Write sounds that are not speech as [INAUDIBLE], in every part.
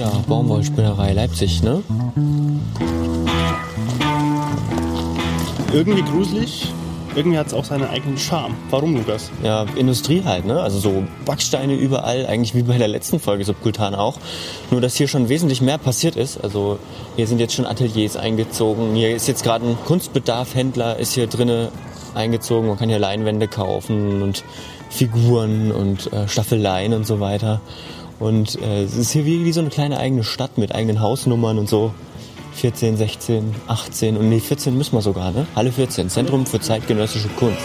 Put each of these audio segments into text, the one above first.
Ja, Baumwollspinnerei Leipzig, ne? Irgendwie gruselig, irgendwie hat es auch seinen eigenen Charme. Warum, Lukas? Ja, Industrie halt, ne? Also so Backsteine überall, eigentlich wie bei der letzten Folge Subkultan auch. Nur, dass hier schon wesentlich mehr passiert ist. Also hier sind jetzt schon Ateliers eingezogen. Hier ist jetzt gerade ein Kunstbedarfhändler ist hier drinnen eingezogen. Man kann hier Leinwände kaufen und Figuren und äh, Staffeleien und so weiter. Und äh, es ist hier wie, wie so eine kleine eigene Stadt mit eigenen Hausnummern und so. 14, 16, 18 und nee, 14 müssen wir sogar, ne? Halle 14, Zentrum für zeitgenössische Kunst.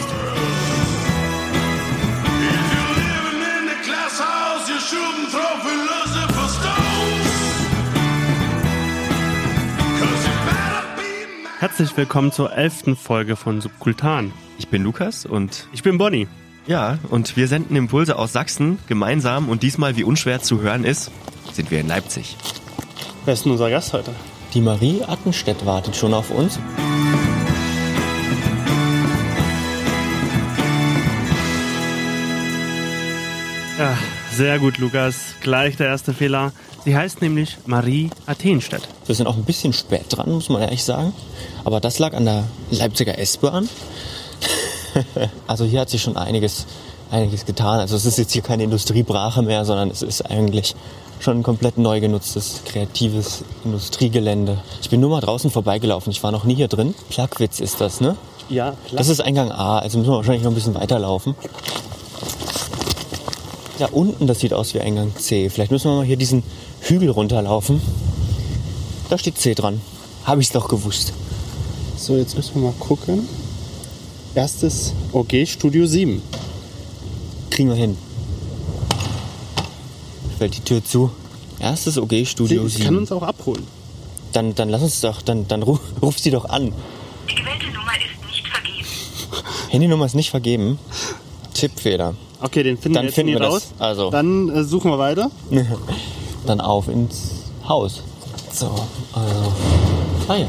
Herzlich willkommen zur elften Folge von Subkultan. Ich bin Lukas und Ich bin Bonnie. Ja, und wir senden Impulse aus Sachsen gemeinsam und diesmal, wie unschwer zu hören ist, sind wir in Leipzig. Wer ist denn unser Gast heute? Die Marie Attenstedt wartet schon auf uns. Ja, sehr gut, Lukas. Gleich der erste Fehler. Sie heißt nämlich Marie Athenstedt. Wir sind auch ein bisschen spät dran, muss man ehrlich sagen. Aber das lag an der Leipziger S-Bahn. [LAUGHS] also hier hat sich schon einiges, einiges getan. Also es ist jetzt hier keine Industriebrache mehr, sondern es ist eigentlich schon ein komplett neu genutztes, kreatives Industriegelände. Ich bin nur mal draußen vorbeigelaufen. Ich war noch nie hier drin. Plagwitz ist das, ne? Ja, klar. Das ist Eingang A, also müssen wir wahrscheinlich noch ein bisschen weiterlaufen. Da unten, das sieht aus wie Eingang C. Vielleicht müssen wir mal hier diesen Hügel runterlaufen. Da steht C dran. Habe ich es doch gewusst. so, jetzt müssen wir mal gucken. Erstes OG Studio 7. Kriegen wir hin. Fällt die Tür zu. Erstes OG Studio Sie kann 7. uns auch abholen. Dann, dann lass uns doch, dann, dann ruf, [LAUGHS] ruf sie doch an. Die gewählte Nummer ist nicht vergeben. Handynummer ist nicht vergeben. Tippfehler. Okay, den finden Dann wir jetzt finden wir das. raus. Also. Dann äh, suchen wir weiter. [LAUGHS] Dann auf ins Haus. So, also. Ah ja.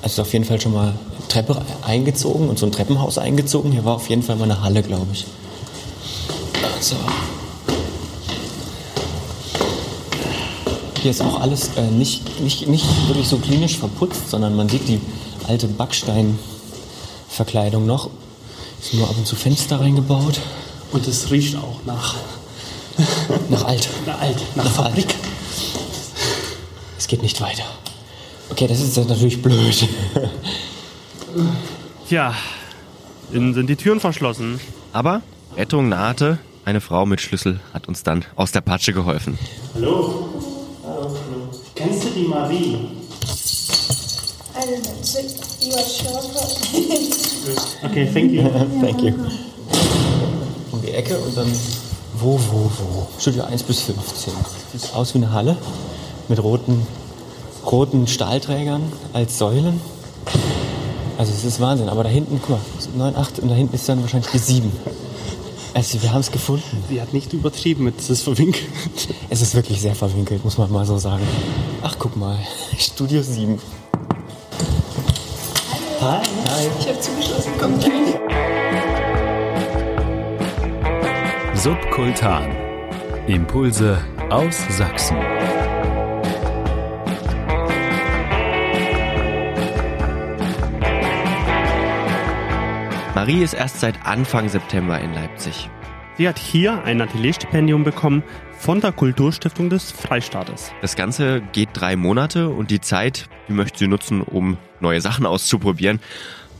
Also auf jeden Fall schon mal Treppe eingezogen und so ein Treppenhaus eingezogen. Hier war auf jeden Fall mal eine Halle, glaube ich. Also. Hier ist auch alles äh, nicht, nicht, nicht wirklich so klinisch verputzt, sondern man sieht die alte Backsteinverkleidung noch. Ist nur ab und zu Fenster reingebaut. Und es riecht auch nach, [LAUGHS] Nach alt. nach alt, nach, Nach Fabrik. alt. Es geht nicht weiter. Okay, das ist natürlich blöd. Tja, innen sind die Türen verschlossen. Aber Rettung nahte. Eine Frau mit Schlüssel hat uns dann aus der Patsche geholfen. Hallo. Kennst du die Marie? I don't know. So you are sure for Okay, thank you. [LAUGHS] Thank you. Um die Ecke und dann wo, wo, wo? Studio 1 bis 15. Sieht aus wie eine Halle mit roten, roten Stahlträgern als Säulen. Also es ist Wahnsinn. Aber da hinten, guck mal, 9, 8 und da hinten ist dann wahrscheinlich die 7. Also wir haben es gefunden. Sie hat nicht übertrieben mit, es ist verwinkelt. Es ist wirklich sehr verwinkelt, muss man mal so sagen. Ach, guck mal. Studio 7. Hi. Hi. Ich habe zugeschlossen, kommt gleich. Subkultan. Impulse aus Sachsen. Marie ist erst seit Anfang September in Leipzig. Sie hat hier ein Atelierstipendium bekommen von der Kulturstiftung des Freistaates. Das Ganze geht drei Monate und die Zeit, die möchte sie nutzen, um neue Sachen auszuprobieren.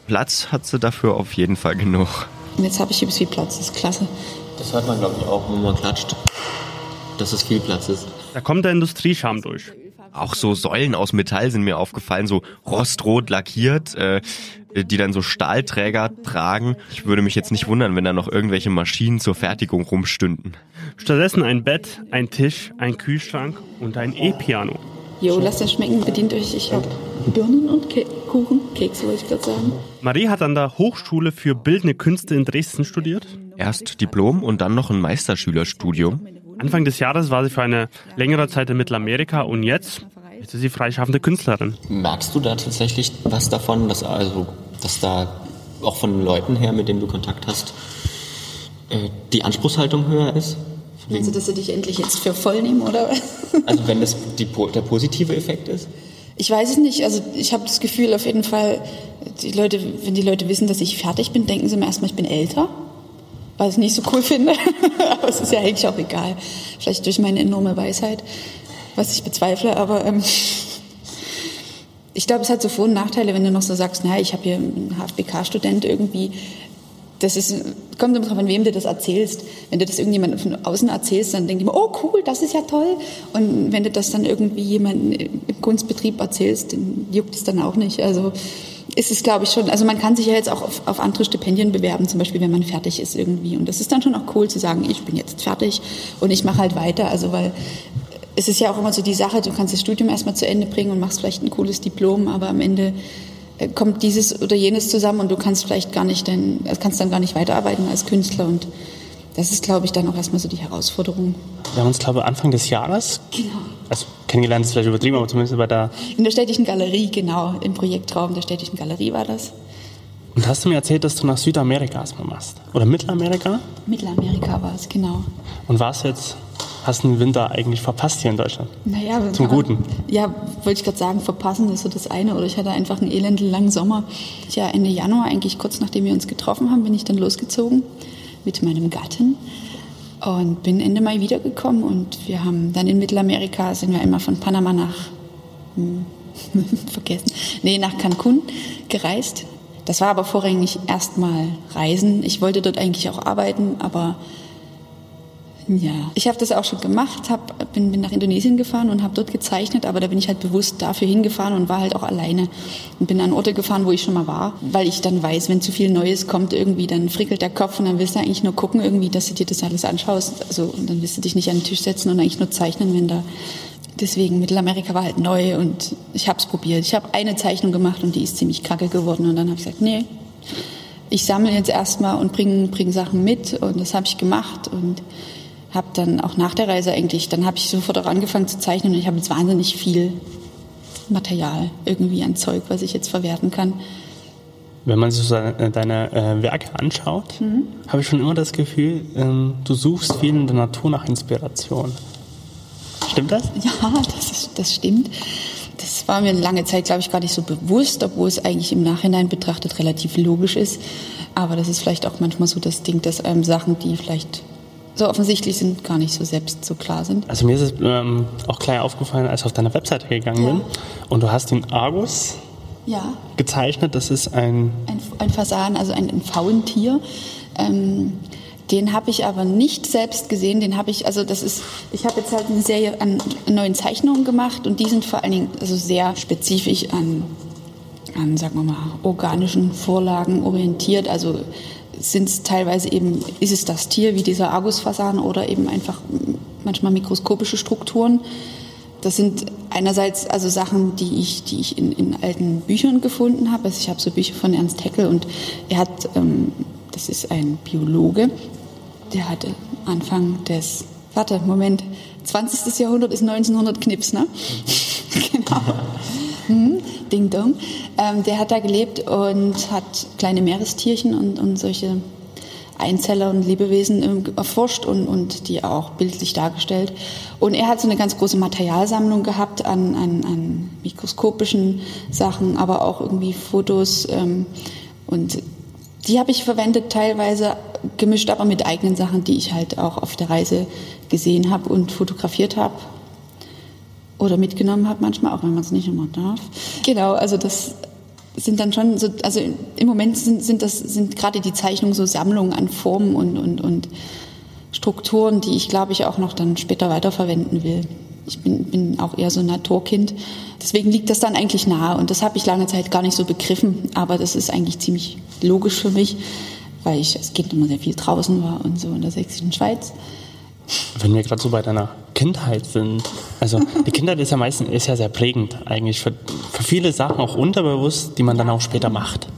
Platz hat sie dafür auf jeden Fall genug. Und jetzt habe ich übelst viel Platz, das ist klasse. Das hört man, glaube ich, auch, wenn man klatscht, dass es viel Platz ist. Da kommt der Industriescham durch. Auch so Säulen aus Metall sind mir aufgefallen, so rostrot lackiert, äh, die dann so Stahlträger tragen. Ich würde mich jetzt nicht wundern, wenn da noch irgendwelche Maschinen zur Fertigung rumstünden. Stattdessen ein Bett, ein Tisch, ein Kühlschrank und ein E-Piano. Jo, lasst das schmecken, bedient euch. Ich habe Birnen und Ke Kuchen, Kekse wollte ich gerade sagen. Marie hat an der Hochschule für Bildende Künste in Dresden studiert. Erst Diplom und dann noch ein Meisterschülerstudium. Anfang des Jahres war sie für eine längere Zeit in Mittelamerika und jetzt ist sie freischaffende Künstlerin. Merkst du da tatsächlich was davon, dass also, dass da auch von Leuten her, mit denen du Kontakt hast, äh, die Anspruchshaltung höher ist? Also, dass sie dich endlich jetzt für voll nehmen, oder? [LAUGHS] Also wenn das die, der positive Effekt ist? Ich weiß es nicht. Also ich habe das Gefühl auf jeden Fall, die Leute, wenn die Leute wissen, dass ich fertig bin, denken sie mir erstmal, ich bin älter. Was ich nicht so cool [LAUGHS] finde. aber es ist ja eigentlich auch egal. Vielleicht durch meine enorme Weisheit, was ich bezweifle. Aber ähm, ich glaube, es hat so Vor- und Nachteile, wenn du noch so sagst, naja, ich habe hier einen HFBK-Student irgendwie. Das ist, kommt immer drauf an, wem du das erzählst. Wenn du das irgendjemandem von außen erzählst, dann denkt immer, oh cool, das ist ja toll. Und wenn du das dann irgendwie jemandem im Kunstbetrieb erzählst, dann juckt es dann auch nicht. Also ist es, glaube ich, schon, also man kann sich ja jetzt auch auf, auf andere Stipendien bewerben, zum Beispiel, wenn man fertig ist irgendwie. Und das ist dann schon auch cool zu sagen, ich bin jetzt fertig und ich mache halt weiter. Also weil es ist ja auch immer so die Sache, du kannst das Studium erstmal zu Ende bringen und machst vielleicht ein cooles Diplom, aber am Ende äh, kommt dieses oder jenes zusammen und du kannst vielleicht gar nicht dann, kannst dann gar nicht weiterarbeiten als Künstler und das ist, glaube ich, dann auch erstmal so die Herausforderung. Wir haben uns, glaube ich, Anfang des Jahres, Genau. also kennengelernt ist vielleicht übertrieben, aber zumindest bei der, In der Städtischen Galerie, genau, im Projektraum der Städtischen Galerie war das. und hast du mir erzählt, dass du nach Südamerika erstmal machst. Oder Mittelamerika? Mittelamerika war es, genau. Und warst jetzt, hast den Winter eigentlich verpasst hier in Deutschland? Naja, Zum aber- Guten. Ja, wollte ich gerade sagen, verpassen ist so das eine. Oder ich hatte einfach einen elendelangen Sommer. Ja, Ende Januar, eigentlich kurz nachdem wir uns getroffen haben, bin ich dann losgezogen mit meinem Gatten und bin Ende Mai wiedergekommen. Und wir haben dann in Mittelamerika, sind wir einmal von Panama nach, hm, [LAUGHS] vergessen, nee, nach Cancun gereist. Das war aber vorrangig erstmal Reisen. Ich wollte dort eigentlich auch arbeiten, aber ja, ich habe das auch schon gemacht, hab, bin, bin nach Indonesien gefahren und habe dort gezeichnet, aber da bin ich halt bewusst dafür hingefahren und war halt auch alleine und bin an Orte gefahren, wo ich schon mal war, weil ich dann weiß, wenn zu viel Neues kommt irgendwie, dann frickelt der Kopf und dann willst du eigentlich nur gucken irgendwie, dass du dir das alles anschaust, also und dann willst du dich nicht an den Tisch setzen und eigentlich nur zeichnen, wenn da Deswegen Mittelamerika war halt neu und ich habe es probiert. Ich habe eine Zeichnung gemacht und die ist ziemlich kacke geworden und dann habe ich gesagt, nee, ich sammle jetzt erstmal und bringe bring Sachen mit und das habe ich gemacht und habe dann auch nach der Reise eigentlich, dann habe ich sofort auch angefangen zu zeichnen und ich habe jetzt wahnsinnig viel Material irgendwie an Zeug, was ich jetzt verwerten kann. Wenn man sich so deine, deine äh, Werke anschaut, habe ich schon immer das Gefühl, ähm, du suchst viel in der Natur nach Inspiration. Stimmt das? Ja, das, ist, das stimmt. Das war mir lange Zeit, glaube ich, gar nicht so bewusst, obwohl es eigentlich im Nachhinein betrachtet relativ logisch ist. Aber das ist vielleicht auch manchmal so das Ding, dass einem Sachen, die vielleicht so offensichtlich sind, gar nicht so selbst so klar sind. Also mir ist es ähm, auch gleich aufgefallen, als ich auf deine Webseite gegangen Ja. bin und du hast den Argus Ja, gezeichnet. Das ist ein ein, ein Fasan, also ein, ein Faulentier. Ähm, den habe ich aber nicht selbst gesehen. Den habe ich, also das ist, ich habe jetzt halt eine Serie an neuen Zeichnungen gemacht und die sind vor allen Dingen also sehr spezifisch an, an, sagen wir mal, organischen Vorlagen orientiert. Also sind es teilweise eben, ist es das Tier wie dieser Argusfasan oder eben einfach manchmal mikroskopische Strukturen. Das sind einerseits also Sachen, die ich, die ich in, in alten Büchern gefunden habe. Also ich habe so Bücher von Ernst Haeckel und er hat, ähm, das ist ein Biologe, der hatte Anfang des, warte, Moment, 20. Jahrhundert ist 1900 Knips, ne? [LAUGHS] genau. Mhm, Ding Dong. Ähm, der hat da gelebt und hat kleine Meerestierchen und, und solche Einzeller und Lebewesen ähm, erforscht und, und die auch bildlich dargestellt. Und er hat so eine ganz große Materialsammlung gehabt an, an, an mikroskopischen Sachen, aber auch irgendwie Fotos. Ähm, und die habe ich verwendet, teilweise gemischt, aber mit eigenen Sachen, die ich halt auch auf der Reise gesehen habe und fotografiert habe. Oder mitgenommen habe manchmal, auch wenn man es nicht immer darf. Genau, also das sind dann schon so, also im Moment sind, sind das, sind gerade die Zeichnungen so Sammlungen an Formen und, und, und Strukturen, die ich glaube ich auch noch dann später weiterverwenden will. Ich bin, bin auch eher so ein Naturkind. Deswegen liegt das dann eigentlich nahe und das habe ich lange Zeit gar nicht so begriffen, aber das ist eigentlich ziemlich logisch für mich, weil ich als Kind immer sehr viel draußen war und so in der sächsischen Schweiz. Wenn wir gerade so bei deiner Kindheit sind, also die Kindheit ist ja meistens ist ja sehr prägend eigentlich für, für viele Sachen auch unterbewusst, die man dann auch später macht.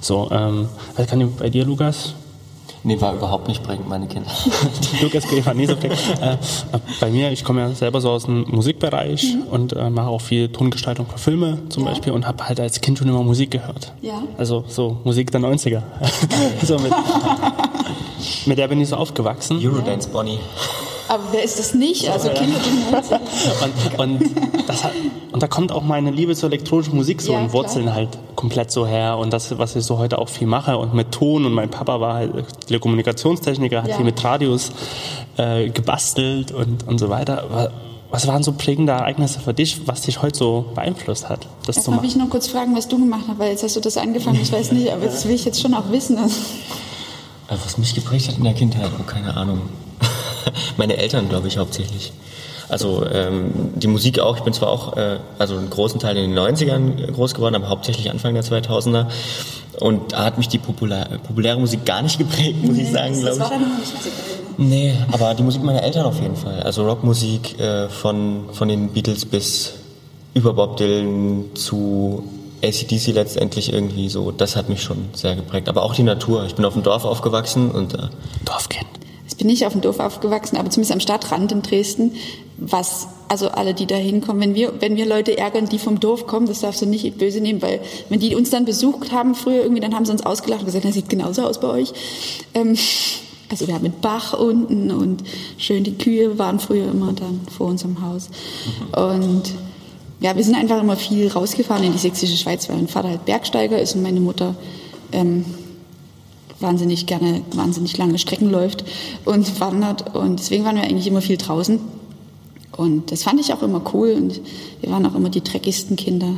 So, ähm, was kann ich bei dir, Lukas? Nee, war überhaupt nicht prägend, meine Kinder. [LAUGHS] Lukas war nie so prägend. Äh, bei mir, ich komme ja selber so aus dem Musikbereich und äh, mache auch viel Tongestaltung für Filme zum Ja. Beispiel und habe halt als Kind schon immer Musik gehört. Ja. Also so Musik der 90er. [LAUGHS] so mit, [LAUGHS] mit der bin ich so aufgewachsen. Eurodance Bonnie. Aber wer ist das nicht? Also Kinder, die und, und, das hat, und da kommt auch meine Liebe zur elektronischen Musik so Ja, in Wurzeln klar. halt komplett so her. Und das, was ich so heute auch viel mache und mit Ton. Und mein Papa war halt Telekommunikationstechniker, hat Ja. viel mit Radios äh, gebastelt und, und so weiter. Wa- Was waren so prägende Ereignisse für dich, was dich heute so beeinflusst hat, das zu Erstmal will ich noch kurz fragen, was du gemacht hast, weil jetzt hast du das angefangen, ich weiß nicht, aber das will ich jetzt schon auch wissen. Also, Äh, Was mich geprägt hat in der Kindheit, oh, keine Ahnung. [LAUGHS] Meine Eltern, glaube ich, hauptsächlich. Also ähm, die Musik auch. Ich bin zwar auch, äh, also einen großen Teil in den 90ern groß geworden, aber hauptsächlich Anfang der 2000er. Und da hat mich die populär, populäre Musik gar nicht geprägt, muss ich sagen, glaube ich. dann noch nicht so Nee, aber die Musik meiner Eltern auf jeden Fall. Also Rockmusik äh, von, von den Beatles bis über Bob Dylan zu ACDC letztendlich irgendwie so. Das hat mich schon sehr geprägt. Aber auch die Natur. Ich bin auf dem Dorf aufgewachsen und äh, Dorfkind. Ich bin nicht auf dem Dorf aufgewachsen, aber zumindest am Stadtrand in Dresden. Was, also alle, die da hinkommen, wenn wir, wenn wir Leute ärgern, die vom Dorf kommen, das darfst du nicht böse nehmen, weil wenn die uns dann besucht haben früher irgendwie, dann haben sie uns ausgelacht und gesagt, das sieht genauso aus bei euch. Ähm, also wir haben einen Bach unten und schön die Kühe waren früher immer dann vor unserem Haus. Und ja, wir sind einfach immer viel rausgefahren in die sächsische Schweiz, weil mein Vater halt Bergsteiger ist und meine Mutter ähm, wahnsinnig gerne, wahnsinnig lange Strecken läuft und wandert. Und deswegen waren wir eigentlich immer viel draußen. Und das fand ich auch immer cool. Und wir waren auch immer die dreckigsten Kinder.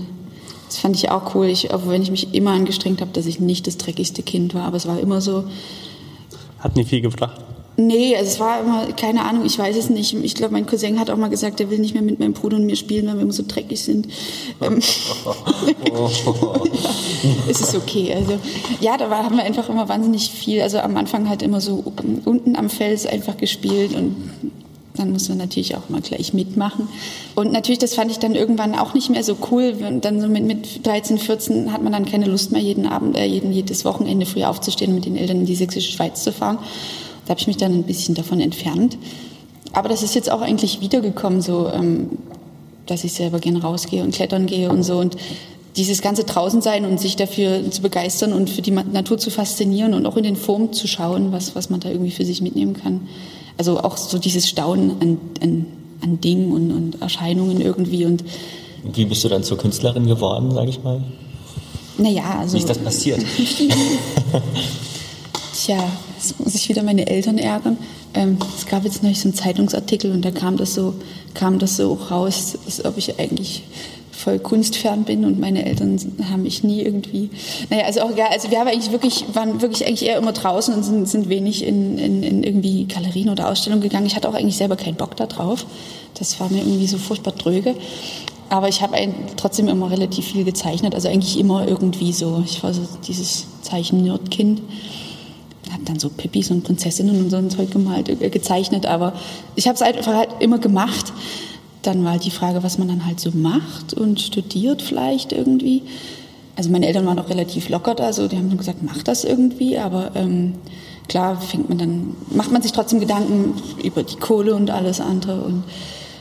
Das fand ich auch cool. Ich, auch wenn ich mich immer angestrengt habe, dass ich nicht das dreckigste Kind war. Aber es war immer so, Hat nicht viel gebracht. Nee, also es war immer, keine Ahnung, ich weiß es nicht. Ich glaube, mein Cousin hat auch mal gesagt, er will nicht mehr mit meinem Bruder und mir spielen, weil wir immer so dreckig sind. Ähm, ja, [LAUGHS] es ist okay. Also ja, da war, haben wir einfach immer wahnsinnig viel. Also am Anfang halt immer so unten am Fels einfach gespielt und dann muss man natürlich auch mal gleich mitmachen. Und natürlich, das fand ich dann irgendwann auch nicht mehr so cool. Und dann so mit, mit 13, 14 hat man dann keine Lust mehr, jeden Abend, äh, jeden, jedes Wochenende früh aufzustehen und mit den Eltern in die sächsische Schweiz zu fahren. Da habe ich mich dann ein bisschen davon entfernt. Aber das ist jetzt auch eigentlich wiedergekommen, so, ähm, dass ich selber gern rausgehe und klettern gehe und so. Und dieses ganze draußen sein und sich dafür zu begeistern und für die Natur zu faszinieren und auch in den Form zu schauen, was, was man da irgendwie für sich mitnehmen kann. Also auch so dieses Staunen an, an, an Dingen und, und Erscheinungen irgendwie. Und wie bist du dann zur Künstlerin geworden, sage ich mal? naja, also. Wie ist das passiert? [LAUGHS] Tja, jetzt muss ich wieder meine Eltern ärgern. Ähm, es gab jetzt neulich so einen Zeitungsartikel und da kam das so, kam das so raus, als ob ich eigentlich voll kunstfern bin und meine Eltern haben mich nie irgendwie. Naja, also auch egal. Also wir haben eigentlich wirklich, waren wirklich eigentlich eher immer draußen und sind, sind wenig in, in, in irgendwie Galerien oder Ausstellungen gegangen. Ich hatte auch eigentlich selber keinen Bock da drauf. Das war mir irgendwie so furchtbar dröge. Aber ich habe trotzdem immer relativ viel gezeichnet. Also eigentlich immer irgendwie so. Ich war so dieses Zeichen-Nerd-Kind habe dann so Pippis und Prinzessinnen und so ein Zeug gemalt, äh, gezeichnet, aber ich habe es einfach halt immer gemacht. Dann war halt die Frage, was man dann halt so macht und studiert vielleicht irgendwie. Also meine Eltern waren auch relativ locker da, so die haben dann gesagt, mach das irgendwie, aber ähm, klar fängt man dann, macht man sich trotzdem Gedanken über die Kohle und alles andere und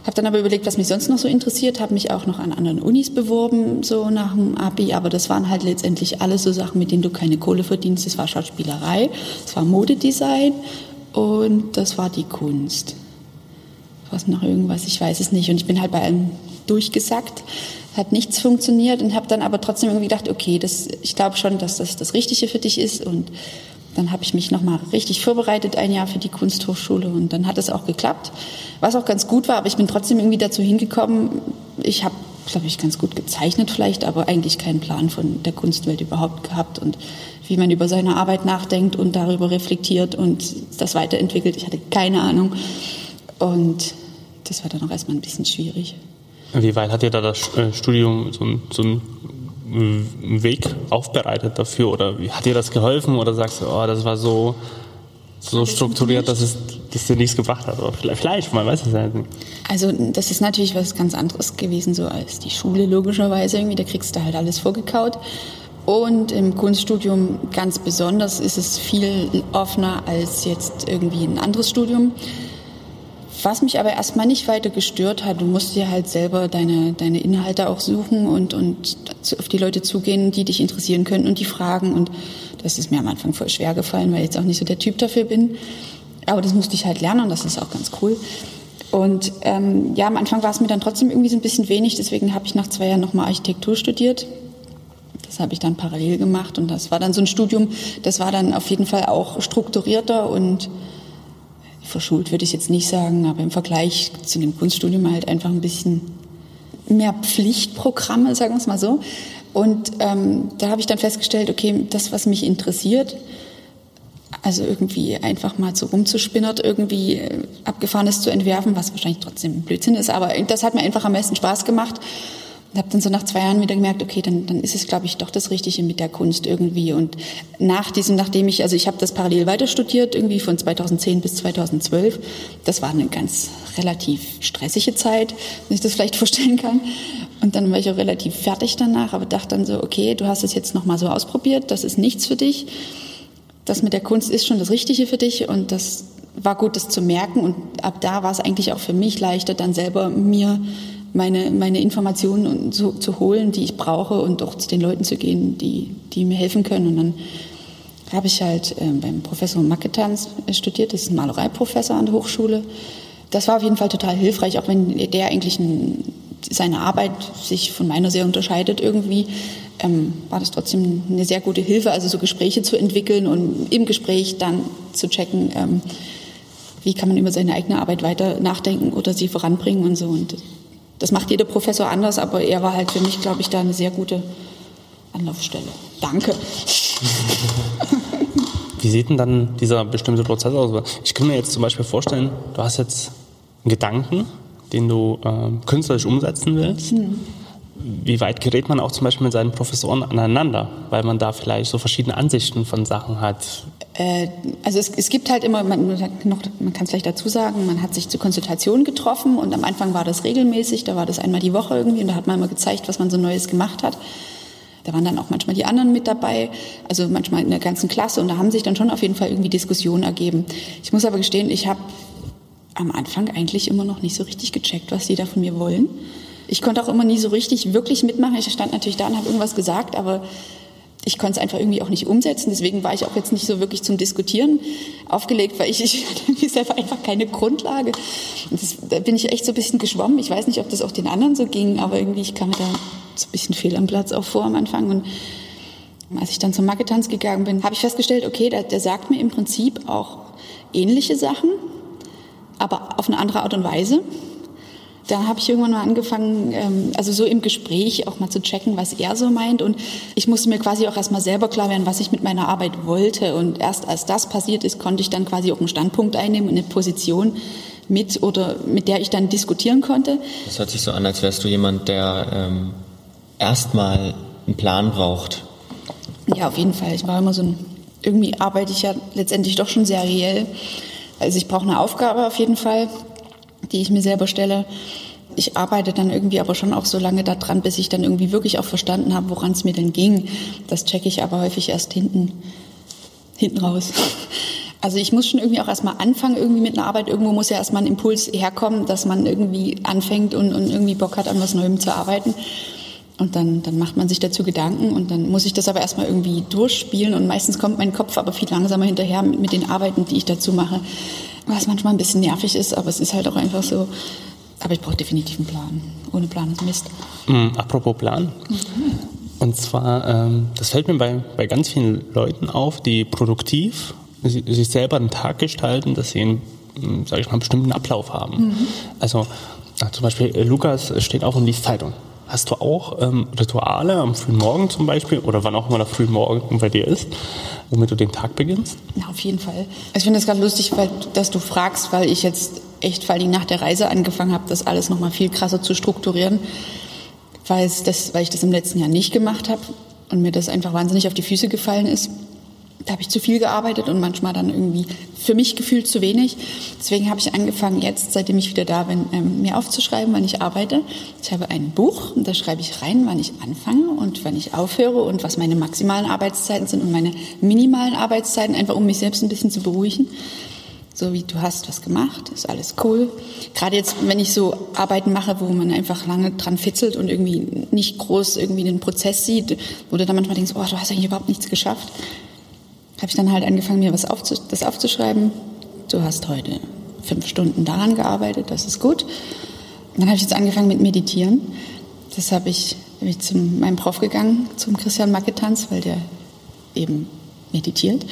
habe dann aber überlegt, was mich sonst noch so interessiert, habe mich auch noch an anderen Unis beworben, so nach dem Abi, aber das waren halt letztendlich alles so Sachen, mit denen du keine Kohle verdienst. Das war Schauspielerei, das war Modedesign und das war die Kunst. Was noch irgendwas, ich weiß es nicht. Und ich bin halt bei allem durchgesackt, hat nichts funktioniert und habe dann aber trotzdem irgendwie gedacht, okay, das, ich glaube schon, dass das das Richtige für dich ist und dann habe ich mich nochmal richtig vorbereitet, ein Jahr für die Kunsthochschule und dann hat es auch geklappt, was auch ganz gut war, aber ich bin trotzdem irgendwie dazu hingekommen, ich habe, glaube ich, ganz gut gezeichnet vielleicht, aber eigentlich keinen Plan von der Kunstwelt überhaupt gehabt und wie man über seine Arbeit nachdenkt und darüber reflektiert und das weiterentwickelt. Ich hatte keine Ahnung und das war dann auch erstmal ein bisschen schwierig. Wie weit hat dir da das äh, Studium so, ein- so einen äh, Weg aufbereitet dafür? Oder wie, hat dir das geholfen? Oder sagst du, oh, das war so, so strukturiert, dass es dass dir nichts gebracht hat? Oder vielleicht, vielleicht man weiß es ja nicht. Also das ist natürlich was ganz anderes gewesen, so als die Schule logischerweise irgendwie. Da kriegst du halt alles vorgekaut. Und im Kunststudium ganz besonders ist es viel offener als jetzt irgendwie ein anderes Studium. Was mich aber erstmal nicht weiter gestört hat, du musst dir halt selber deine, deine Inhalte auch suchen und, und auf die Leute zugehen, die dich interessieren könnten und die fragen. Und das ist mir am Anfang voll schwer gefallen, weil ich jetzt auch nicht so der Typ dafür bin. Aber das musste ich halt lernen und das ist auch ganz cool. Und ähm, ja, am Anfang war es mir dann trotzdem irgendwie so ein bisschen wenig, deswegen habe ich nach zwei Jahren nochmal Architektur studiert. Das habe ich dann parallel gemacht und das war dann so ein Studium, das war dann auf jeden Fall auch strukturierter und verschult würde ich jetzt nicht sagen, aber im Vergleich zu dem Kunststudium halt einfach ein bisschen mehr Pflichtprogramme, sagen wir es mal so. Und ähm, da habe ich dann festgestellt, okay, das, was mich interessiert, also irgendwie einfach mal so rumzuspinnert, irgendwie äh, Abgefahrenes zu entwerfen, was wahrscheinlich trotzdem Blödsinn ist, aber das hat mir einfach am meisten Spaß gemacht. Und habe dann so nach zwei Jahren wieder gemerkt, okay, dann, dann ist es, glaube ich, doch das Richtige mit der Kunst irgendwie. Und nach diesem, nachdem ich, also ich habe das parallel weiter studiert, irgendwie von 2010 bis 2012. Das war eine ganz relativ stressige Zeit, wenn ich das vielleicht [LAUGHS] vorstellen kann. Und dann war ich auch relativ fertig danach, aber dachte dann so, okay, du hast es jetzt nochmal so ausprobiert, das ist nichts für dich das mit der Kunst ist schon das Richtige für dich und das war gut, das zu merken. Und ab da war es eigentlich auch für mich leichter, dann selber mir meine, meine Informationen zu, zu holen, die ich brauche und auch zu den Leuten zu gehen, die, die mir helfen können. Und dann habe ich halt äh, beim Professor Maketans studiert, das ist ein Malereiprofessor an der Hochschule. Das war auf jeden Fall total hilfreich, auch wenn der eigentlich ein, seine Arbeit sich von meiner sehr unterscheidet irgendwie ähm, war das trotzdem eine sehr gute Hilfe, also so Gespräche zu entwickeln und im Gespräch dann zu checken, ähm, wie kann man über seine eigene Arbeit weiter nachdenken oder sie voranbringen und so. Und das macht jeder Professor anders, aber er war halt für mich, glaube ich, da eine sehr gute Anlaufstelle. Danke. [LAUGHS] Wie sieht denn dann dieser bestimmte Prozess aus? Ich kann mir jetzt zum Beispiel vorstellen, du hast jetzt einen Gedanken, den du äh, künstlerisch umsetzen willst. Mhm wie weit gerät man auch zum Beispiel mit seinen Professoren aneinander, weil man da vielleicht so verschiedene Ansichten von Sachen hat? Äh, also es, es, gibt halt immer, man, man kann es vielleicht dazu sagen, man hat sich zu Konsultationen getroffen und am Anfang war das regelmäßig, da war das einmal die Woche irgendwie und da hat man immer gezeigt, was man so Neues gemacht hat. Da waren dann auch manchmal die anderen mit dabei, also manchmal in der ganzen Klasse und da haben sich dann schon auf jeden Fall irgendwie Diskussionen ergeben. Ich muss aber gestehen, ich habe am Anfang eigentlich immer noch nicht so richtig gecheckt, was die da von mir wollen. Ich konnte auch immer nie so richtig wirklich mitmachen. Ich stand natürlich da und habe irgendwas gesagt, aber ich konnte es einfach irgendwie auch nicht umsetzen. Deswegen war ich auch jetzt nicht so wirklich zum Diskutieren aufgelegt, weil ich, [LAUGHS] ich hatte irgendwie selber einfach keine Grundlage. Und das, da bin ich echt so ein bisschen geschwommen. Ich weiß nicht, ob das auch den anderen so ging, aber irgendwie ich kam mir da so ein bisschen fehl am Platz auch vor am Anfang. Und als ich dann zum Marketanz gegangen bin, habe ich festgestellt, okay, der, der sagt mir im Prinzip auch ähnliche Sachen, aber auf eine andere Art und Weise da habe ich irgendwann mal angefangen, ähm, also so im Gespräch auch mal zu checken, was er so meint. Und ich musste mir quasi auch erstmal selber klar werden, was ich mit meiner Arbeit wollte. Und erst als das passiert ist, konnte ich dann quasi auch einen Standpunkt einnehmen und eine Position mit oder mit der ich dann diskutieren konnte. Das hört sich so an, als wärst du jemand, der ähm, erstmal einen Plan braucht. Ja, auf jeden Fall. Ich war immer so ein, irgendwie arbeite ich ja letztendlich doch schon sehr reell. Also ich brauche eine Aufgabe auf jeden Fall die ich mir selber stelle. Ich arbeite dann irgendwie aber schon auch so lange daran, bis ich dann irgendwie wirklich auch verstanden habe, woran es mir denn ging. Das checke ich aber häufig erst hinten, hinten raus. [LAUGHS] Also ich muss schon irgendwie auch erstmal anfangen irgendwie mit einer Arbeit. Irgendwo muss ja erstmal ein Impuls herkommen, dass man irgendwie anfängt und, und irgendwie Bock hat, an was Neuem zu arbeiten. Und dann, dann macht man sich dazu Gedanken und dann muss ich das aber erstmal irgendwie durchspielen und meistens kommt mein Kopf aber viel langsamer hinterher mit, mit den Arbeiten, die ich dazu mache was manchmal ein bisschen nervig ist, aber es ist halt auch einfach so. Aber ich brauche definitiv einen Plan. Ohne Plan ist Mist. Mhm, apropos Plan. Mhm. Und zwar, ähm, das fällt mir bei, bei ganz vielen Leuten auf, die produktiv sich selber einen Tag gestalten, dass sie einen, sage ich mal, einen bestimmten Ablauf haben. Mhm. Also zum Beispiel äh, Lukas steht auf und liest Zeitung. Hast du auch ähm, Rituale am frühen Morgen zum Beispiel oder wann auch immer der frühe Morgen bei dir ist, womit du den Tag beginnst? Ja, auf jeden Fall. Ich finde es gerade lustig, weil, dass du fragst, weil ich jetzt echt vor allem nach der Reise angefangen habe, das alles nochmal viel krasser zu strukturieren, weil, das, weil ich das im letzten Jahr nicht gemacht habe und mir das einfach wahnsinnig auf die Füße gefallen ist da habe ich zu viel gearbeitet und manchmal dann irgendwie für mich gefühlt zu wenig. Deswegen habe ich angefangen, jetzt, seitdem ich wieder da bin, ähm, mir aufzuschreiben, wann ich arbeite. Ich habe ein Buch und da schreibe ich rein, wann ich anfange und wann ich aufhöre und was meine maximalen Arbeitszeiten sind und meine minimalen Arbeitszeiten, einfach um mich selbst ein bisschen zu beruhigen. So wie du hast was gemacht, ist alles cool. Gerade jetzt, wenn ich so Arbeiten mache, wo man einfach lange dran fitzelt und irgendwie nicht groß irgendwie den Prozess sieht, wo du dann manchmal denkst, oh, du hast eigentlich überhaupt nichts geschafft habe ich dann halt angefangen, mir was aufzu das aufzuschreiben. du hast heute fünf Stunden daran gearbeitet, das ist gut. Und dann habe ich jetzt angefangen mit Meditieren. Das habe ich, bin ich zu meinem Prof gegangen, zum Christian Macketanz, weil der eben meditiert.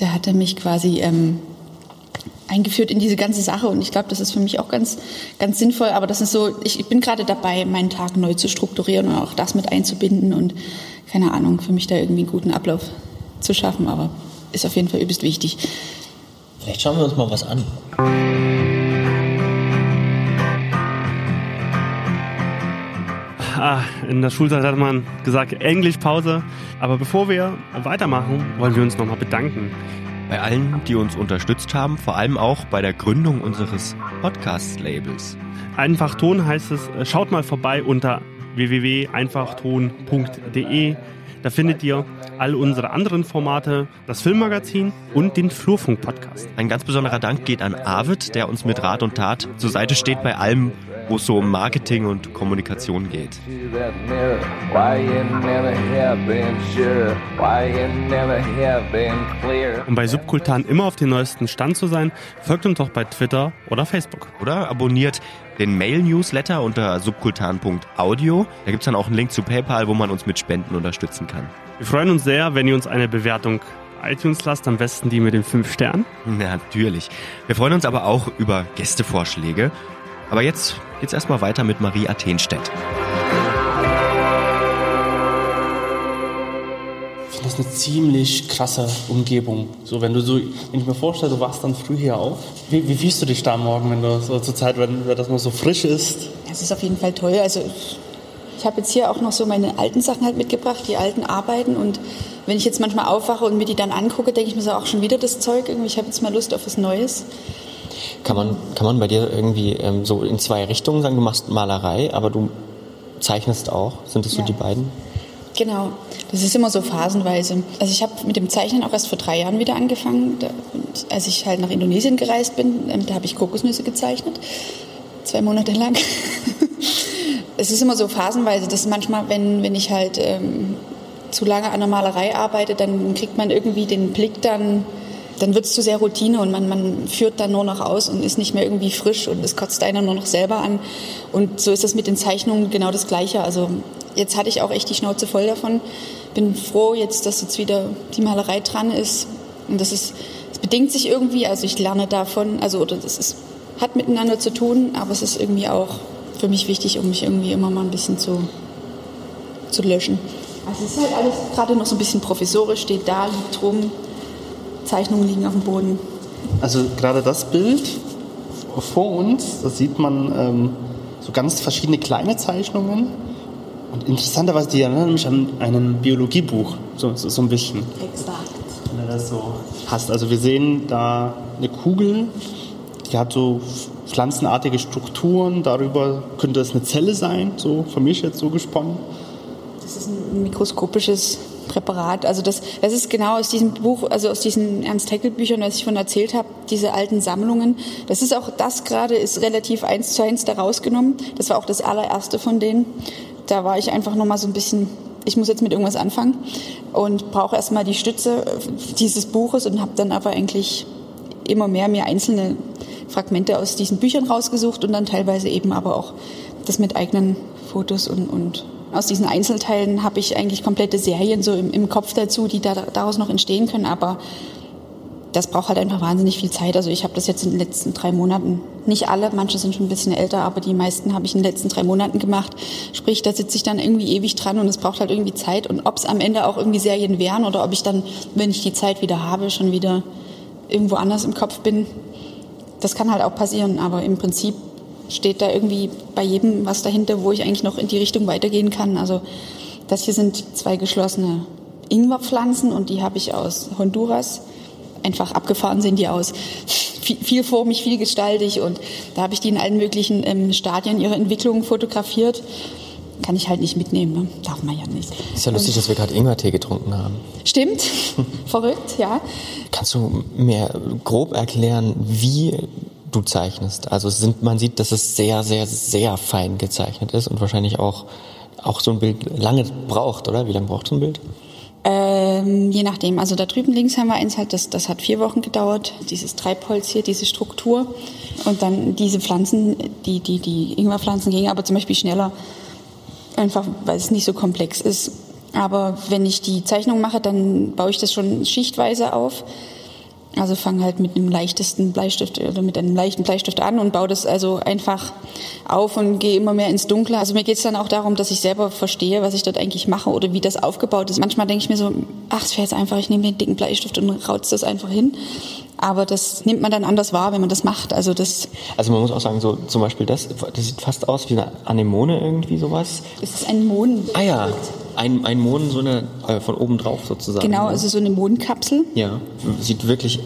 Der hatte mich quasi ähm, eingeführt in diese ganze Sache und ich glaube, das ist für mich auch ganz, ganz sinnvoll. Aber das ist so, ich, ich bin gerade dabei, meinen Tag neu zu strukturieren und auch das mit einzubinden und keine Ahnung, für mich da irgendwie einen guten Ablauf zu schaffen. Aber ist auf jeden Fall übelst wichtig. Vielleicht schauen wir uns mal was an. Ah, in der Schulzeit hat man gesagt, Englischpause. Aber bevor wir weitermachen, wollen wir uns nochmal bedanken. Bei allen, die uns unterstützt haben, vor allem auch bei der Gründung unseres Podcast-Labels. Einfach Ton heißt es, schaut mal vorbei unter www.einfachton.de. Da findet ihr all unsere anderen Formate, das Filmmagazin und den Flurfunk-Podcast. Ein ganz besonderer Dank geht an Arvid, der uns mit Rat und Tat zur Seite steht bei allem, wo es so um Marketing und Kommunikation geht. Um bei Subkultan immer auf den neuesten Stand zu sein, folgt uns doch bei Twitter oder Facebook. Oder abonniert den Mail-Newsletter unter subkultan.audio. Da gibt es dann auch einen Link zu PayPal, wo man uns mit Spenden unterstützen kann. Wir freuen uns sehr, wenn ihr uns eine Bewertung iTunes lasst, am besten die mit den 5 Sternen. Natürlich. Wir freuen uns aber auch über Gästevorschläge. Aber jetzt geht's erstmal weiter mit Marie Athenstedt. Das eine ziemlich krasse Umgebung. So, wenn du so, wenn ich mir vorstelle, du wachst dann früh hier auf. Wie, wie fühlst du dich da Morgen, wenn du so zur Zeit, wenn, wenn das noch so frisch ist? Es ist auf jeden Fall toll. Also ich habe jetzt hier auch noch so meine alten Sachen halt mitgebracht, die alten Arbeiten. Und wenn ich jetzt manchmal aufwache und mir die dann angucke, denke ich mir so auch schon wieder das Zeug. Irgendwie, ich habe jetzt mal Lust auf was Neues. Kann man, kann man bei dir irgendwie ähm, so in zwei Richtungen sagen, du machst Malerei, aber du zeichnest auch? Sind das so Ja. die beiden? Genau, das ist immer so phasenweise. Also ich habe mit dem Zeichnen auch erst vor drei Jahren wieder angefangen. Da, als ich halt nach Indonesien gereist bin, ähm, da habe ich Kokosnüsse gezeichnet, zwei Monate lang. [LAUGHS] es ist immer so phasenweise, dass manchmal, wenn, wenn ich halt ähm, zu lange an der Malerei arbeite, dann kriegt man irgendwie den Blick dann, dann wird es zu sehr Routine und man, man führt dann nur noch aus und ist nicht mehr irgendwie frisch und es kotzt einer nur noch selber an. Und so ist das mit den Zeichnungen genau das Gleiche. Also jetzt hatte ich auch echt die Schnauze voll davon. Bin froh jetzt, dass jetzt wieder die Malerei dran ist. Und das ist, es bedingt sich irgendwie, also ich lerne davon, also oder das ist, hat miteinander zu tun, aber es ist irgendwie auch für mich wichtig, um mich irgendwie immer mal ein bisschen zu, zu löschen. Also es ist halt alles gerade noch so ein bisschen provisorisch, steht da, liegt rum, Zeichnungen liegen auf dem Boden. Also gerade das Bild vor uns, da sieht man ähm, so ganz verschiedene kleine Zeichnungen. Und interessanterweise, die erinnern mich an ein Biologiebuch, so, so, so ein bisschen. Exakt. Wenn du das so hast. Also wir sehen da eine Kugel, die hat so pflanzenartige Strukturen. Darüber könnte es eine Zelle sein, so für mich jetzt so gesponnen. Das ist ein mikroskopisches Präparat. Also das, das ist genau aus diesem Buch, also aus diesen Ernst Haeckel Büchern, was ich von erzählt habe, diese alten Sammlungen. Das ist auch das gerade ist relativ eins zu eins da rausgenommen. Das war auch das allererste von denen. Da war ich einfach noch mal so ein bisschen, ich muss jetzt mit irgendwas anfangen und brauche erstmal die Stütze dieses Buches und habe dann aber eigentlich immer mehr mir einzelne Fragmente aus diesen Büchern rausgesucht und dann teilweise eben aber auch das mit eigenen Fotos und, und aus diesen Einzelteilen habe ich eigentlich komplette Serien so im, im Kopf dazu, die da, daraus noch entstehen können, aber das braucht halt einfach wahnsinnig viel Zeit. Also ich habe das jetzt in den letzten drei Monaten, nicht alle, manche sind schon ein bisschen älter, aber die meisten habe ich in den letzten drei Monaten gemacht. Sprich, da sitze ich dann irgendwie ewig dran und es braucht halt irgendwie Zeit. Und ob es am Ende auch irgendwie Serien wären oder ob ich dann, wenn ich die Zeit wieder habe, schon wieder irgendwo anders im Kopf bin, das kann halt auch passieren. Aber im Prinzip steht da irgendwie bei jedem was dahinter, wo ich eigentlich noch in die Richtung weitergehen kann. Also das hier sind zwei geschlossene Ingwerpflanzen und die habe ich aus Honduras. Einfach abgefahren sehen die aus. Viel, viel formig, viel gestaltig und da habe ich die in allen möglichen ähm, Stadien ihrer Entwicklung fotografiert. Kann ich halt nicht mitnehmen, ne? darf man ja nicht. Ist ja lustig, dass wir gerade Ingwertee getrunken haben. Stimmt, [LAUGHS] verrückt, ja. Kannst du mir grob erklären, wie du zeichnest? Also sind, man sieht, dass es sehr, sehr, sehr fein gezeichnet ist und wahrscheinlich auch, auch so ein Bild lange braucht, oder? Wie lange braucht so ein Bild? Äh, Ähm, je nachdem. Also da drüben links haben wir eins halt, das, das hat vier Wochen gedauert. Dieses Treibholz hier, diese Struktur. Und dann diese Pflanzen, die, die, die Ingwerpflanzen gingen aber zum Beispiel schneller. Einfach, weil es nicht so komplex ist. Aber wenn ich die Zeichnung mache, dann baue ich das schon schichtweise auf. Also fange halt mit einem leichtesten Bleistift oder mit einem leichten Bleistift an und baue das also einfach auf und gehe immer mehr ins Dunkle. Also mir geht es dann auch darum, dass ich selber verstehe, was ich dort eigentlich mache oder wie das aufgebaut ist. Manchmal denke ich mir so, ach, es wäre jetzt einfach, ich nehme den dicken Bleistift und rautze das einfach hin. Aber das nimmt man dann anders wahr, wenn man das macht. Also das, Also man muss auch sagen, so zum Beispiel das, das sieht fast aus wie eine Anemone irgendwie sowas. das ist ein Mond. Ah ja, ein, ein Mond, so eine, äh, von oben drauf sozusagen. Genau, also so eine Mondkapsel. Ja, sieht wirklich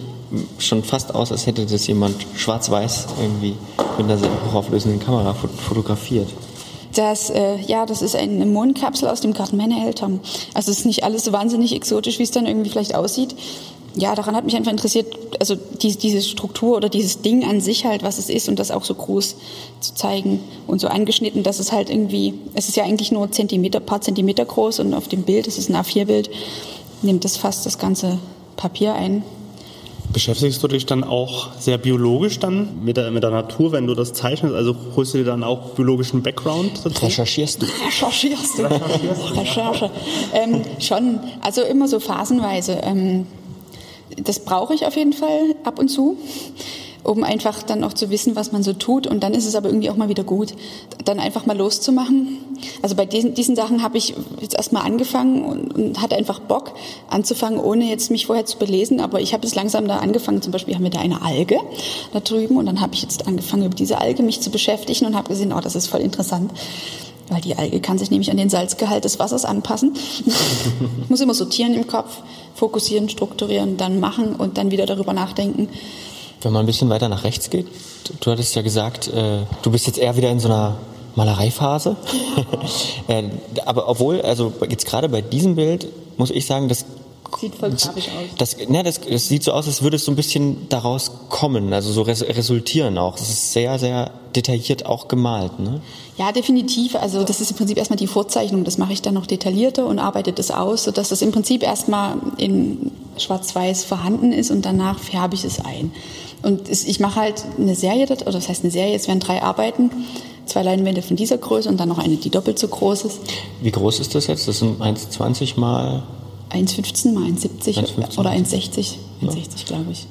schon fast aus, als hätte das jemand schwarz-weiß irgendwie mit einer sehr hochauflösenden Kamera fot- fotografiert. Das, äh, ja, das ist eine Mondkapsel aus dem Garten meiner Eltern. Also es ist nicht alles so wahnsinnig exotisch, wie es dann irgendwie vielleicht aussieht. Ja, daran hat mich einfach interessiert, also die, diese Struktur oder dieses Ding an sich halt, was es ist und das auch so groß zu zeigen und so angeschnitten, dass es halt irgendwie, es ist ja eigentlich nur Zentimeter, paar Zentimeter groß und auf dem Bild, das ist ein A4-Bild, nimmt das fast das ganze Papier ein. Beschäftigst du dich dann auch sehr biologisch dann mit der, mit der Natur, wenn du das zeichnest? Also holst du dir dann auch biologischen Background dazu? Recherchierst du? Recherchierst du? Recherche. Ähm, schon, also immer so phasenweise. Ähm, das brauche ich auf jeden Fall ab und zu, um einfach dann auch zu wissen, was man so tut. Und dann ist es aber irgendwie auch mal wieder gut, dann einfach mal loszumachen. Also bei diesen, diesen Sachen habe ich jetzt erstmal angefangen und, und hatte einfach Bock anzufangen, ohne jetzt mich vorher zu belesen. Aber ich habe jetzt langsam da angefangen. Zum Beispiel haben wir da eine Alge da drüben und dann habe ich jetzt angefangen, über diese Alge mich zu beschäftigen und habe gesehen, oh, das ist voll interessant. Weil die Alge kann sich nämlich an den Salzgehalt des Wassers anpassen. ich [LAUGHS] muss immer sortieren im Kopf, fokussieren, strukturieren, dann machen und dann wieder darüber nachdenken. Wenn man ein bisschen weiter nach rechts geht, du hattest ja gesagt, äh, du bist jetzt eher wieder in so einer Malereiphase. [LAUGHS] [LAUGHS] äh, aber obwohl, also jetzt gerade bei diesem Bild muss ich sagen, das Sieht voll grafisch aus. Das, ne, das, das sieht so aus, als würde es so ein bisschen daraus kommen, also so res resultieren auch. Es ist sehr, sehr detailliert auch gemalt. Ne? Ja, definitiv. Also das ist im Prinzip erstmal die Vorzeichnung. Das mache ich dann noch detaillierter und arbeite das aus, sodass das im Prinzip erstmal in Schwarz-Weiß vorhanden ist und danach färbe ich es ein. Und ich mache halt eine Serie, oder das heißt eine Serie, es werden drei Arbeiten, zwei Leinwände von dieser Größe und dann noch eine, die doppelt so groß ist. Wie groß ist das jetzt? Das sind 1,20 mal 1,15 mal 1,70 1,15. oder 1,60. 1,60 glaube ich.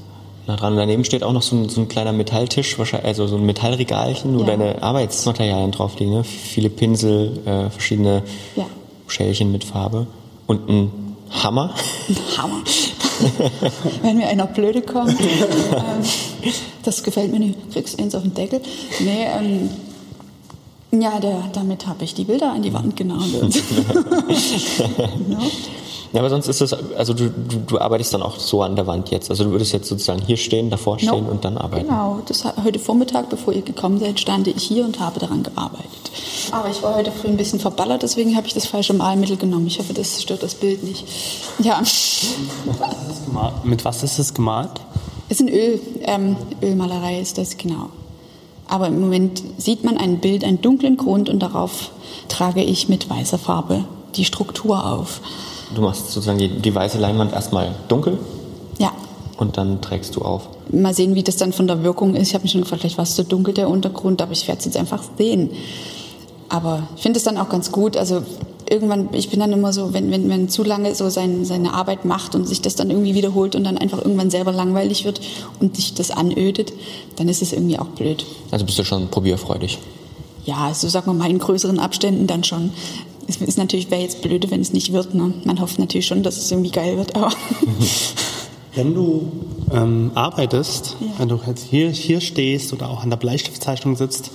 nah dran. Daneben steht auch noch so ein, so ein kleiner Metalltisch, also so ein Metallregalchen, wo Ja. deine Arbeitsmaterialien drauf liegen. Ne? Viele Pinsel, äh, verschiedene Ja. Schälchen mit Farbe und ein Hammer. Hammer. [LAUGHS] Wenn mir einer blöde kommt, ähm, das gefällt mir nicht, kriegst eins auf den Deckel. Nee, ähm, ja, der, damit habe ich die Bilder an die Wand genagelt. ja. [LAUGHS] [LAUGHS] Ja, aber sonst ist das, also du, du, du arbeitest dann auch so an der Wand jetzt. Also du würdest jetzt sozusagen hier stehen, davor stehen No. und dann arbeiten. Genau, das heute Vormittag, bevor ihr gekommen seid, stand ich hier und habe daran gearbeitet. Aber ich war heute früh ein bisschen verballert, deswegen habe ich das falsche Malmittel genommen. Ich hoffe, das stört das Bild nicht. Ja, Mit was ist es gemalt? es ist ein Öl, ähm, Ölmalerei ist das, genau. Aber im Moment sieht man ein Bild, einen dunklen Grund und darauf trage ich mit weißer Farbe die Struktur auf. Du machst sozusagen die, die weiße Leinwand erstmal dunkel Ja, und dann trägst du auf. mal sehen, wie das dann von der Wirkung ist. Ich habe mich schon gefragt, vielleicht war es zu dunkel der Untergrund, aber ich werde es jetzt einfach sehen. Aber ich finde es dann auch ganz gut. Also irgendwann, ich bin dann immer so, wenn, wenn man zu lange so sein, seine Arbeit macht und sich das dann irgendwie wiederholt und dann einfach irgendwann selber langweilig wird und sich das anödet, dann ist es irgendwie auch blöd. Also bist du schon probierfreudig. Ja, so sagen wir mal in größeren Abständen dann schon. Es ist natürlich, wäre jetzt blöde, wenn es nicht wird. Ne? Man hofft natürlich schon, dass es irgendwie geil wird, aber [LAUGHS] Wenn du ähm, arbeitest, Ja. wenn du jetzt hier, hier stehst oder auch an der Bleistiftzeichnung sitzt,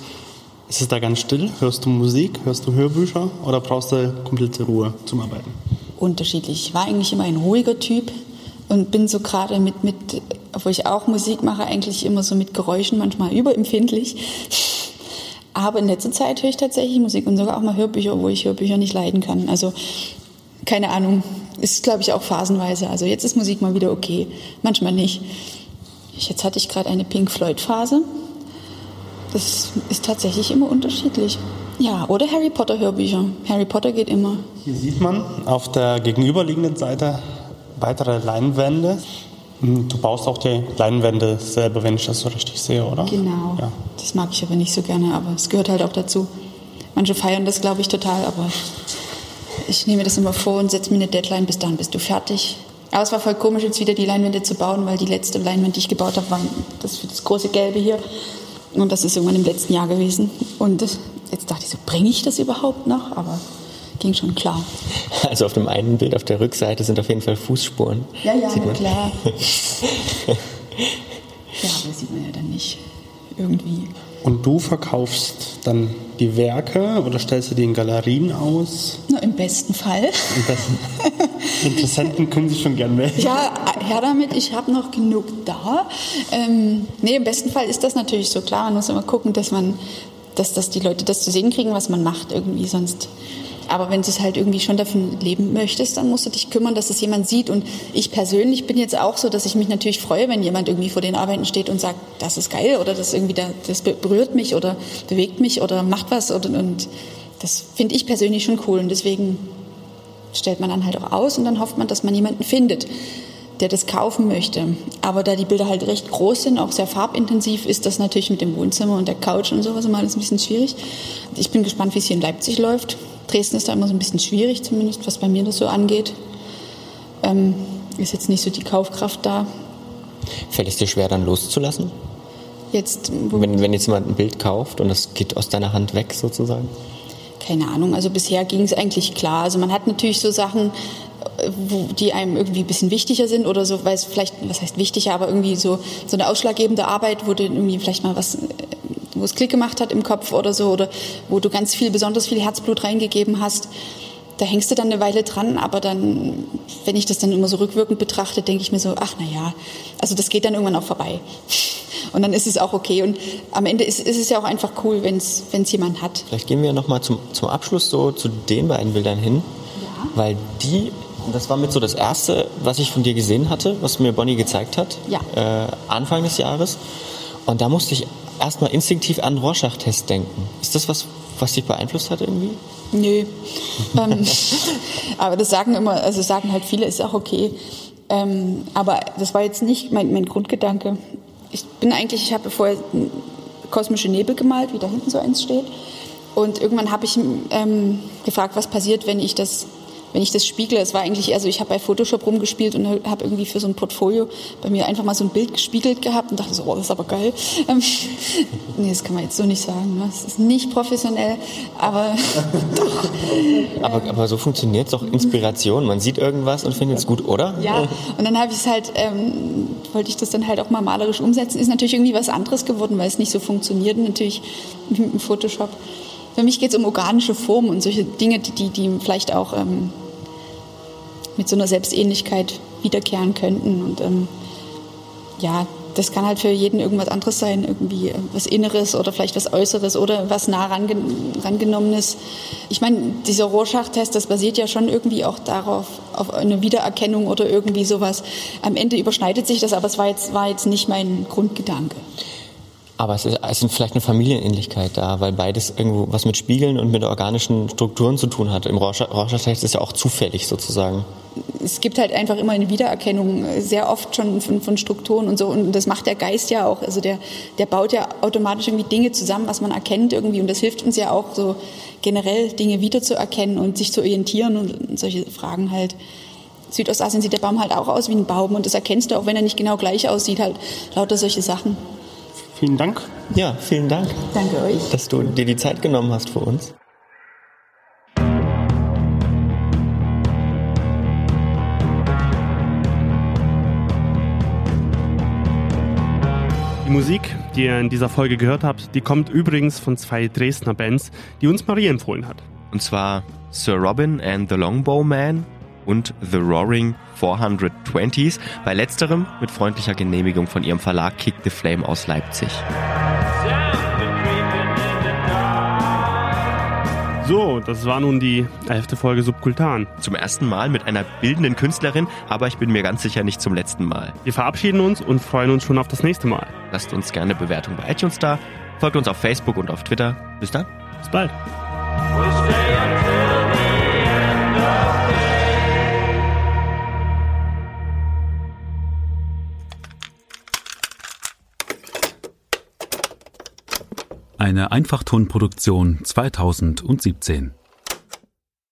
ist es da ganz still? Hörst du Musik? Hörst du Hörbücher? Oder brauchst du komplette Ruhe zum Arbeiten? unterschiedlich. Ich war eigentlich immer ein ruhiger Typ und bin so gerade mit, mit, obwohl ich auch Musik mache, eigentlich immer so mit Geräuschen manchmal überempfindlich. Aber in letzter Zeit höre ich tatsächlich Musik und sogar auch mal Hörbücher, wo ich Hörbücher nicht leiden kann. Also keine Ahnung, ist glaube ich auch phasenweise. Also jetzt ist Musik mal wieder okay, manchmal nicht. Ich, jetzt hatte ich gerade eine Pink Floyd Phase. Das ist tatsächlich immer unterschiedlich. Ja, oder Harry Potter Hörbücher. Harry Potter geht immer. Hier sieht man auf der gegenüberliegenden Seite weitere Leinwände. Hm, Du baust auch die Leinwände selber, wenn ich das so richtig sehe, oder? Genau. Ja. Das mag ich aber nicht so gerne, aber es gehört halt auch dazu. Manche feiern das, glaube ich, total, aber ich nehme das immer vor und setze mir eine Deadline, bis dann bist du fertig. Aber es war voll komisch, jetzt wieder die Leinwände zu bauen, weil die letzte Leinwand, die ich gebaut habe, war das, für das große Gelbe hier. Und das ist irgendwann im letzten Jahr gewesen. Und jetzt dachte ich so, bringe ich das überhaupt noch? Aber ging schon klar. Also auf dem einen Bild auf der Rückseite sind auf jeden Fall Fußspuren. Ja, ja, Sieht man. klar. [LAUGHS] ja, aber das sieht man ja dann nicht irgendwie. Und du verkaufst dann die Werke oder stellst du die in Galerien aus? Na, Im besten Fall. Und das [LAUGHS] Interessenten können sich schon gern melden. Ja, her damit, ich habe noch genug da. Ähm, nee, im besten Fall ist das natürlich so klar. Man muss immer gucken, dass man, dass, dass die Leute das zu sehen kriegen, was man macht irgendwie sonst. Aber wenn du es halt irgendwie schon davon leben möchtest, dann musst du dich kümmern, dass es jemand sieht. Und ich persönlich bin jetzt auch so, dass ich mich natürlich freue, wenn jemand irgendwie vor den Arbeiten steht und sagt, das ist geil oder das irgendwie da, das berührt mich oder bewegt mich oder macht was oder und das finde ich persönlich schon cool und deswegen stellt man dann halt auch aus und dann hofft man, dass man jemanden findet, der das kaufen möchte. Aber da die Bilder halt recht groß sind, auch sehr farbintensiv, ist das natürlich mit dem Wohnzimmer und der Couch und sowas immer alles ein bisschen schwierig. Ich bin gespannt, wie es hier in Leipzig läuft. Dresden ist da immer so ein bisschen schwierig, zumindest was bei mir das so angeht. Ähm, ist jetzt nicht so die Kaufkraft da. Fällt es dir schwer, dann loszulassen? Jetzt, wo Wenn, wenn jetzt jemand ein Bild kauft und das geht aus deiner Hand weg sozusagen? Keine Ahnung, also bisher ging es eigentlich klar. Also man hat natürlich so Sachen, äh, die einem irgendwie ein bisschen wichtiger sind oder so, weil es vielleicht, was heißt wichtiger, aber irgendwie so, so eine ausschlaggebende Arbeit, wo du irgendwie vielleicht mal was, wo es Klick gemacht hat im Kopf oder so, oder wo du ganz viel, besonders viel Herzblut reingegeben hast. Da hängst du dann eine Weile dran, aber dann, wenn ich das dann immer so rückwirkend betrachte, denke ich mir so, ach na ja, also das geht dann irgendwann auch vorbei. [LAUGHS] Und dann ist es auch okay. Und am Ende ist, ist es ja auch einfach cool, wenn es jemand hat. Vielleicht gehen wir nochmal zum, zum Abschluss so zu den beiden Bildern hin, weil die, das war mit so das erste, was ich von dir gesehen hatte, was mir Bonnie gezeigt hat, Ja. äh, Anfang des Jahres. Und da musste ich erstmal instinktiv an Rorschach-Test denken. Ist das was, was dich beeinflusst hat irgendwie? Nö. [LAUGHS] ähm, aber das sagen immer, also sagen halt viele, ist auch okay. Ähm, aber das war jetzt nicht mein, mein Grundgedanke. Ich bin eigentlich, ich habe vorher kosmische Nebel gemalt, wie da hinten so eins steht. Und irgendwann habe ich ähm, gefragt, was passiert, wenn ich das wenn ich das spiegle, es war eigentlich eher so, ich habe bei Photoshop rumgespielt und habe irgendwie für so ein Portfolio bei mir einfach mal so ein Bild gespiegelt gehabt und dachte so, oh, das ist aber geil. Ähm, [LAUGHS] nee, das kann man jetzt so nicht sagen. Ne? Es ist nicht professionell, aber [LAUGHS] doch. Aber, aber so funktioniert es doch Inspiration. Man sieht irgendwas und findet es gut, oder? Ja, und dann habe ich es halt, ähm, wollte ich das dann halt auch mal malerisch umsetzen. Ist natürlich irgendwie was anderes geworden, weil es nicht so funktioniert, natürlich mit dem Photoshop. Für mich geht es um organische Formen und solche Dinge, die, die, die vielleicht auch ähm, mit so einer Selbstähnlichkeit wiederkehren könnten. Und ähm, ja, das kann halt für jeden irgendwas anderes sein, irgendwie was Inneres oder vielleicht was Äußeres oder was nah range rangenommenes. Ich meine, dieser Rorschach-Test, das basiert ja schon irgendwie auch darauf, auf eine Wiedererkennung oder irgendwie sowas. Am Ende überschneidet sich das, aber es war jetzt, war jetzt nicht mein Grundgedanke. Aber es ist, es ist vielleicht eine Familienähnlichkeit da, weil beides irgendwo was mit Spiegeln und mit organischen Strukturen zu tun hat. Im Rorschach-Test ist es ja auch zufällig sozusagen. es gibt halt einfach immer eine Wiedererkennung, äh, sehr oft schon von, von Strukturen und so. Und das macht der Geist ja auch. Also der, der baut ja automatisch irgendwie Dinge zusammen, was man erkennt irgendwie. Und das hilft uns ja auch so generell Dinge wiederzuerkennen und sich zu orientieren und solche Fragen halt. Südostasien sieht der Baum halt auch aus wie ein Baum und das erkennst du auch, wenn er nicht genau gleich aussieht, halt lauter solche Sachen. Vielen Dank. Ja, vielen Dank, Danke euch. dass du dir die Zeit genommen hast für uns. Die Musik, die ihr in dieser Folge gehört habt, die kommt übrigens von zwei Dresdner Bands, die uns Marie empfohlen hat. Und zwar Sir Robin and the Longbow Man und The Roaring 420s. Bei letzterem mit freundlicher Genehmigung von ihrem Verlag Kick the Flame aus Leipzig. So, das war nun die elfte Folge Subkultan. Zum ersten Mal mit einer bildenden Künstlerin, aber ich bin mir ganz sicher nicht zum letzten Mal. Wir verabschieden uns und freuen uns schon auf das nächste Mal. Lasst uns gerne Bewertung bei iTunes da, folgt uns auf Facebook und auf Twitter. Bis dann. Bis bald. Eine Einfachtonproduktion 2017.